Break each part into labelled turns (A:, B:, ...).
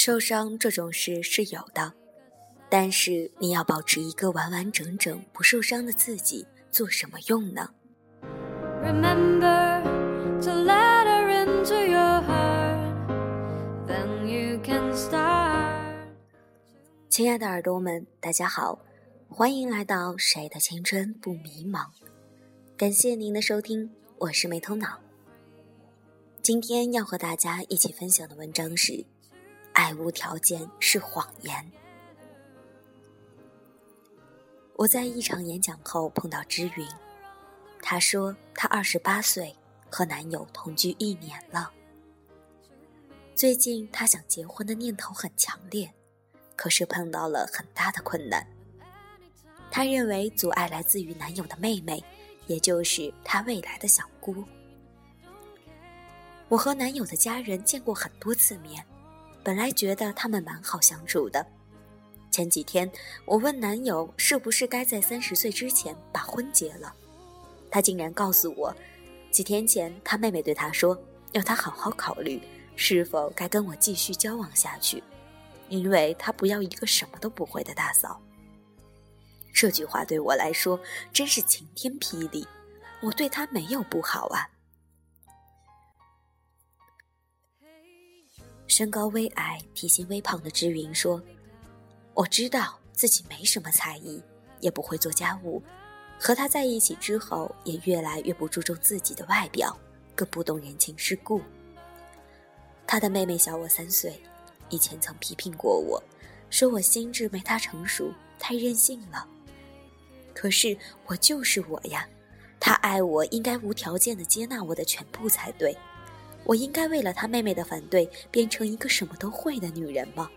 A: 受伤这种事是有的，但是你要保持一个完完整整不受伤的自己，做什么用呢？亲爱的耳朵们，大家好，欢迎来到谁的青春不迷茫？感谢您的收听，我是没头脑。今天要和大家一起分享的文章是：爱无条件是谎言。我在一场演讲后碰到知云，她说她二十八岁，和男友同居一年了。最近她想结婚的念头很强烈。可是碰到了很大的困难。她认为阻碍来自于男友的妹妹，也就是她未来的小姑。我和男友的家人见过很多次面，本来觉得他们蛮好相处的。前几天我问男友是不是该在三十岁之前把婚结了，他竟然告诉我，几天前他妹妹对他说，要他好好考虑是否该跟我继续交往下去。因为他不要一个什么都不会的大嫂。这句话对我来说真是晴天霹雳。我对他没有不好啊。身高微矮、体型微胖的知云说：“我知道自己没什么才艺，也不会做家务。和他在一起之后，也越来越不注重自己的外表，更不懂人情世故。他的妹妹小我三岁。”以前曾批评过我，说我心智没他成熟，太任性了。可是我就是我呀，他爱我，应该无条件的接纳我的全部才对。我应该为了他妹妹的反对，变成一个什么都会的女人吗？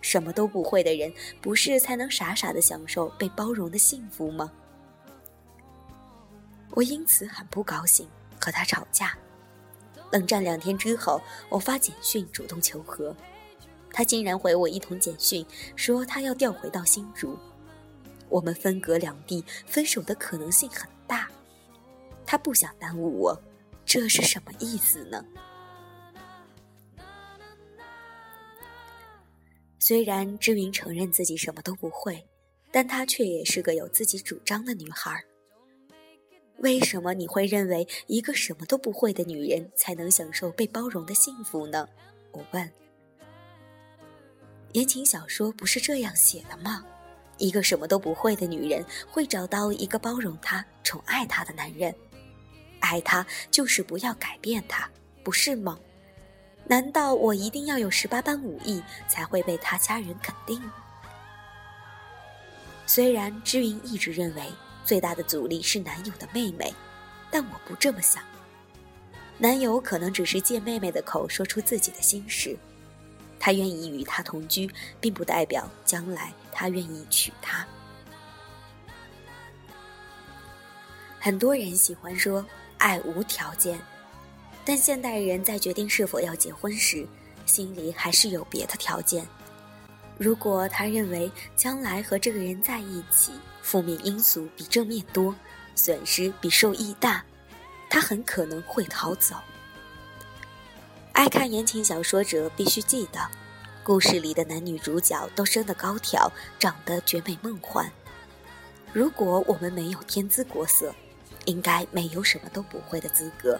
A: 什么都不会的人，不是才能傻傻的享受被包容的幸福吗？我因此很不高兴，和他吵架。冷战两天之后，我发简讯主动求和，他竟然回我一通简讯，说他要调回到新竹，我们分隔两地，分手的可能性很大。他不想耽误我，这是什么意思呢？虽然知云承认自己什么都不会，但她却也是个有自己主张的女孩。为什么你会认为一个什么都不会的女人才能享受被包容的幸福呢？我问。言情小说不是这样写的吗？一个什么都不会的女人会找到一个包容她、宠爱她的男人，爱他就是不要改变他，不是吗？难道我一定要有十八般武艺才会被他家人肯定？虽然知云一直认为。最大的阻力是男友的妹妹，但我不这么想。男友可能只是借妹妹的口说出自己的心事，他愿意与她同居，并不代表将来他愿意娶她。很多人喜欢说爱无条件，但现代人在决定是否要结婚时，心里还是有别的条件。如果他认为将来和这个人在一起，负面因素比正面多，损失比受益大，他很可能会逃走。爱看言情小说者必须记得，故事里的男女主角都生得高挑，长得绝美梦幻。如果我们没有天姿国色，应该没有什么都不会的资格。